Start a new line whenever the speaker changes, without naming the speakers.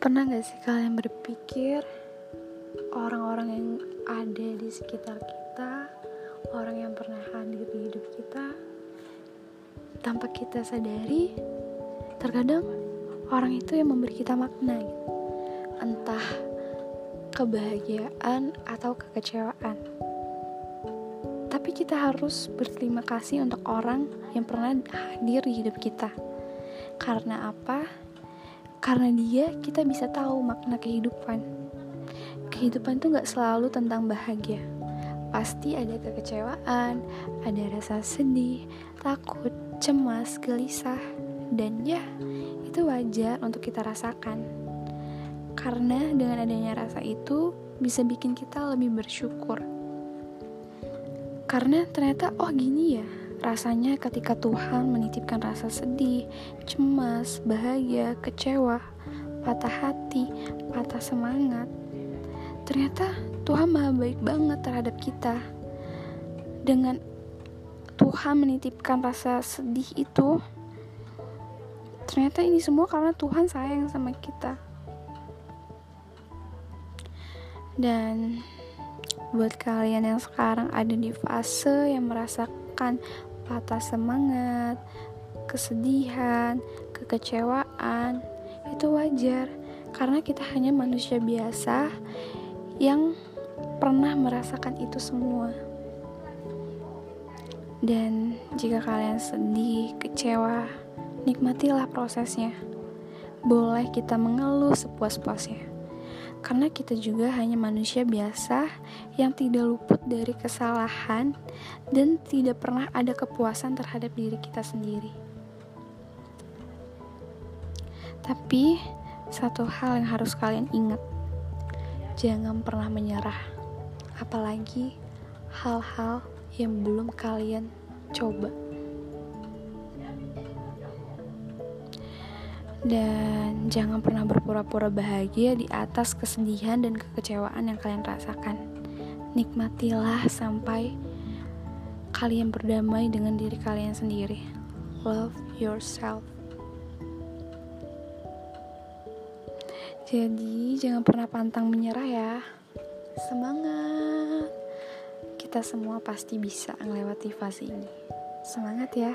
Pernah gak sih kalian berpikir orang-orang yang ada di sekitar kita, orang yang pernah hadir di hidup kita, tanpa kita sadari, terkadang orang itu yang memberi kita makna, gitu. entah kebahagiaan atau kekecewaan. Tapi kita harus berterima kasih untuk orang yang pernah hadir di hidup kita. Karena apa? Karena dia kita bisa tahu makna kehidupan. Kehidupan tuh gak selalu tentang bahagia. Pasti ada kekecewaan, ada rasa sedih, takut, cemas, gelisah, dan ya itu wajar untuk kita rasakan. Karena dengan adanya rasa itu bisa bikin kita lebih bersyukur. Karena ternyata oh gini ya, Rasanya ketika Tuhan menitipkan rasa sedih, cemas, bahagia, kecewa, patah hati, patah semangat, ternyata Tuhan maha baik banget terhadap kita. Dengan Tuhan menitipkan rasa sedih itu, ternyata ini semua karena Tuhan sayang sama kita. Dan buat kalian yang sekarang ada di fase yang merasakan patah semangat, kesedihan, kekecewaan, itu wajar karena kita hanya manusia biasa yang pernah merasakan itu semua. Dan jika kalian sedih, kecewa, nikmatilah prosesnya. Boleh kita mengeluh sepuas-puasnya karena kita juga hanya manusia biasa yang tidak luput dari kesalahan dan tidak pernah ada kepuasan terhadap diri kita sendiri. Tapi, satu hal yang harus kalian ingat: jangan pernah menyerah, apalagi hal-hal yang belum kalian coba. Dan jangan pernah berpura-pura bahagia di atas kesedihan dan kekecewaan yang kalian rasakan. Nikmatilah sampai kalian berdamai dengan diri kalian sendiri. Love yourself. Jadi, jangan pernah pantang menyerah ya. Semangat. Kita semua pasti bisa melewati fase ini. Semangat ya.